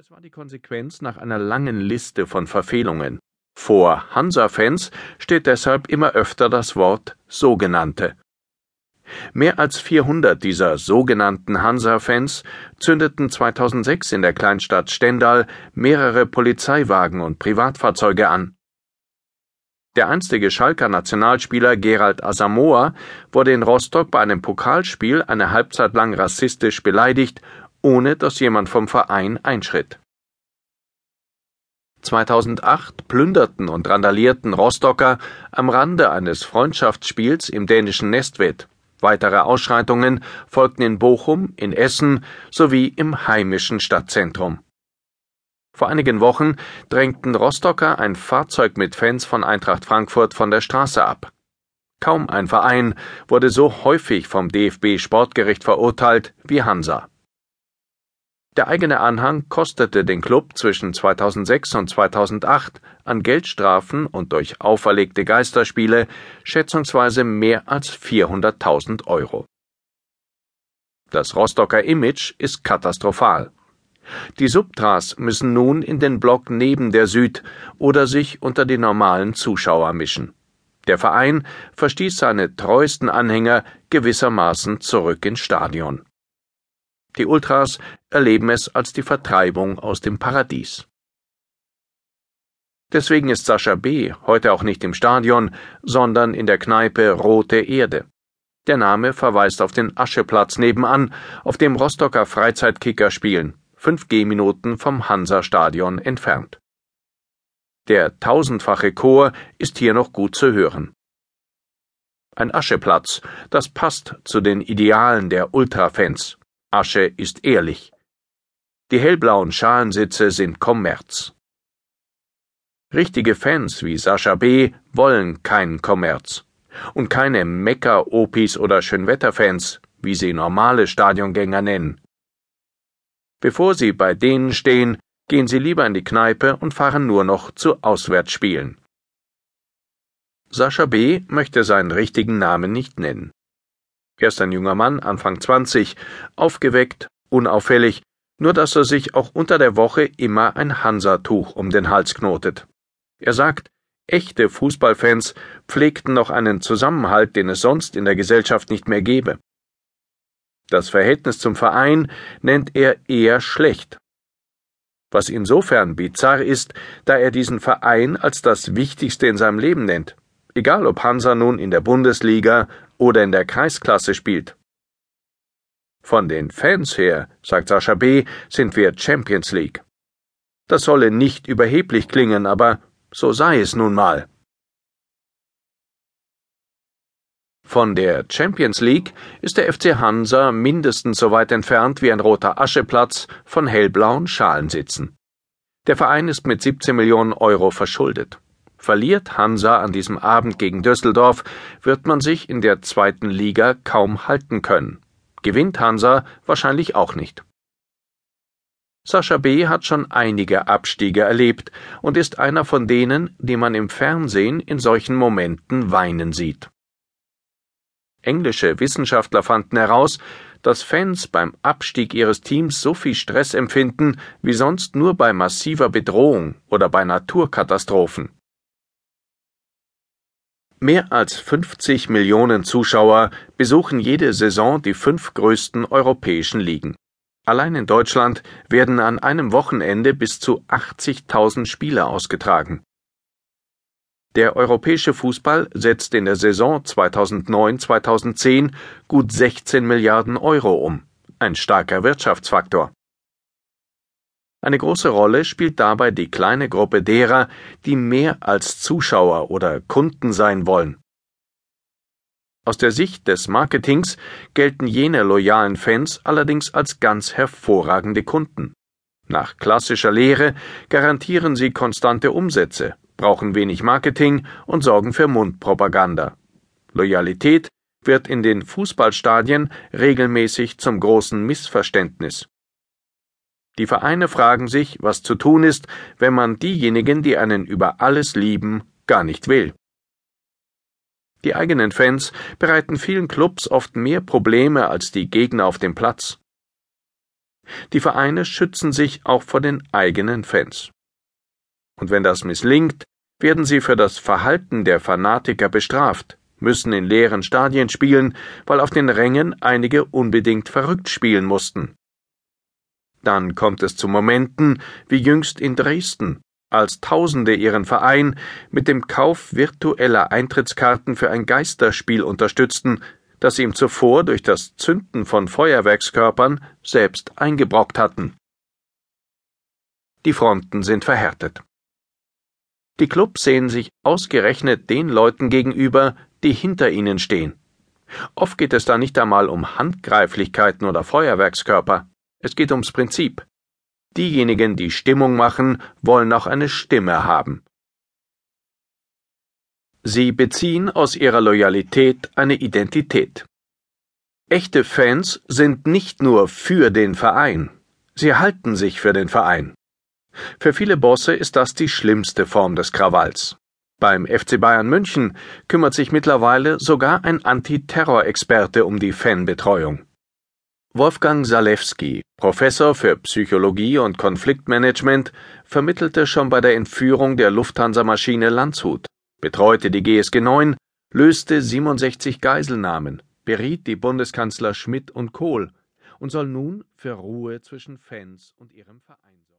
Es war die Konsequenz nach einer langen Liste von Verfehlungen. Vor Hansa-Fans steht deshalb immer öfter das Wort sogenannte. Mehr als 400 dieser sogenannten Hansa-Fans zündeten 2006 in der Kleinstadt Stendal mehrere Polizeiwagen und Privatfahrzeuge an. Der einstige Schalker Nationalspieler Gerald Asamoah wurde in Rostock bei einem Pokalspiel eine Halbzeit lang rassistisch beleidigt ohne dass jemand vom Verein einschritt. 2008 plünderten und randalierten Rostocker am Rande eines Freundschaftsspiels im dänischen Nestved. Weitere Ausschreitungen folgten in Bochum, in Essen sowie im heimischen Stadtzentrum. Vor einigen Wochen drängten Rostocker ein Fahrzeug mit Fans von Eintracht Frankfurt von der Straße ab. Kaum ein Verein wurde so häufig vom DFB Sportgericht verurteilt wie Hansa. Der eigene Anhang kostete den Klub zwischen 2006 und 2008 an Geldstrafen und durch auferlegte Geisterspiele schätzungsweise mehr als 400.000 Euro. Das Rostocker Image ist katastrophal. Die Subtras müssen nun in den Block neben der Süd oder sich unter die normalen Zuschauer mischen. Der Verein verstieß seine treuesten Anhänger gewissermaßen zurück ins Stadion. Die Ultras erleben es als die Vertreibung aus dem Paradies. Deswegen ist Sascha B. heute auch nicht im Stadion, sondern in der Kneipe Rote Erde. Der Name verweist auf den Ascheplatz nebenan, auf dem Rostocker Freizeitkicker spielen, fünf Gehminuten vom Hansa-Stadion entfernt. Der tausendfache Chor ist hier noch gut zu hören. Ein Ascheplatz, das passt zu den Idealen der Ultrafans. Asche ist ehrlich. Die hellblauen Schalensitze sind Kommerz. Richtige Fans wie Sascha B. wollen keinen Kommerz. Und keine Mecker-Opis oder Schönwetterfans, wie sie normale Stadiongänger nennen. Bevor sie bei denen stehen, gehen sie lieber in die Kneipe und fahren nur noch zu Auswärtsspielen. Sascha B. möchte seinen richtigen Namen nicht nennen. Er ist ein junger Mann, Anfang 20, aufgeweckt, unauffällig, nur dass er sich auch unter der Woche immer ein Hansatuch um den Hals knotet. Er sagt, echte Fußballfans pflegten noch einen Zusammenhalt, den es sonst in der Gesellschaft nicht mehr gebe. Das Verhältnis zum Verein nennt er eher schlecht. Was insofern bizarr ist, da er diesen Verein als das Wichtigste in seinem Leben nennt egal ob Hansa nun in der Bundesliga oder in der Kreisklasse spielt. Von den Fans her, sagt Sascha B., sind wir Champions League. Das solle nicht überheblich klingen, aber so sei es nun mal. Von der Champions League ist der FC Hansa mindestens so weit entfernt wie ein roter Ascheplatz von hellblauen Schalensitzen. Der Verein ist mit 17 Millionen Euro verschuldet. Verliert Hansa an diesem Abend gegen Düsseldorf, wird man sich in der zweiten Liga kaum halten können. Gewinnt Hansa wahrscheinlich auch nicht. Sascha B. hat schon einige Abstiege erlebt und ist einer von denen, die man im Fernsehen in solchen Momenten weinen sieht. Englische Wissenschaftler fanden heraus, dass Fans beim Abstieg ihres Teams so viel Stress empfinden wie sonst nur bei massiver Bedrohung oder bei Naturkatastrophen. Mehr als 50 Millionen Zuschauer besuchen jede Saison die fünf größten europäischen Ligen. Allein in Deutschland werden an einem Wochenende bis zu 80.000 Spiele ausgetragen. Der europäische Fußball setzt in der Saison 2009-2010 gut 16 Milliarden Euro um, ein starker Wirtschaftsfaktor. Eine große Rolle spielt dabei die kleine Gruppe derer, die mehr als Zuschauer oder Kunden sein wollen. Aus der Sicht des Marketings gelten jene loyalen Fans allerdings als ganz hervorragende Kunden. Nach klassischer Lehre garantieren sie konstante Umsätze, brauchen wenig Marketing und sorgen für Mundpropaganda. Loyalität wird in den Fußballstadien regelmäßig zum großen Missverständnis. Die Vereine fragen sich, was zu tun ist, wenn man diejenigen, die einen über alles lieben, gar nicht will. Die eigenen Fans bereiten vielen Clubs oft mehr Probleme als die Gegner auf dem Platz. Die Vereine schützen sich auch vor den eigenen Fans. Und wenn das misslingt, werden sie für das Verhalten der Fanatiker bestraft, müssen in leeren Stadien spielen, weil auf den Rängen einige unbedingt verrückt spielen mussten. Dann kommt es zu Momenten wie jüngst in Dresden, als Tausende ihren Verein mit dem Kauf virtueller Eintrittskarten für ein Geisterspiel unterstützten, das sie ihm zuvor durch das Zünden von Feuerwerkskörpern selbst eingebrockt hatten. Die Fronten sind verhärtet. Die Clubs sehen sich ausgerechnet den Leuten gegenüber, die hinter ihnen stehen. Oft geht es da nicht einmal um Handgreiflichkeiten oder Feuerwerkskörper. Es geht ums Prinzip. Diejenigen, die Stimmung machen, wollen auch eine Stimme haben. Sie beziehen aus ihrer Loyalität eine Identität. Echte Fans sind nicht nur für den Verein, sie halten sich für den Verein. Für viele Bosse ist das die schlimmste Form des Krawalls. Beim FC Bayern München kümmert sich mittlerweile sogar ein Antiterrorexperte um die Fanbetreuung. Wolfgang Salewski, Professor für Psychologie und Konfliktmanagement, vermittelte schon bei der Entführung der Lufthansa-Maschine Landshut, betreute die GSG 9, löste 67 Geiselnahmen, beriet die Bundeskanzler Schmidt und Kohl und soll nun für Ruhe zwischen Fans und ihrem Verein.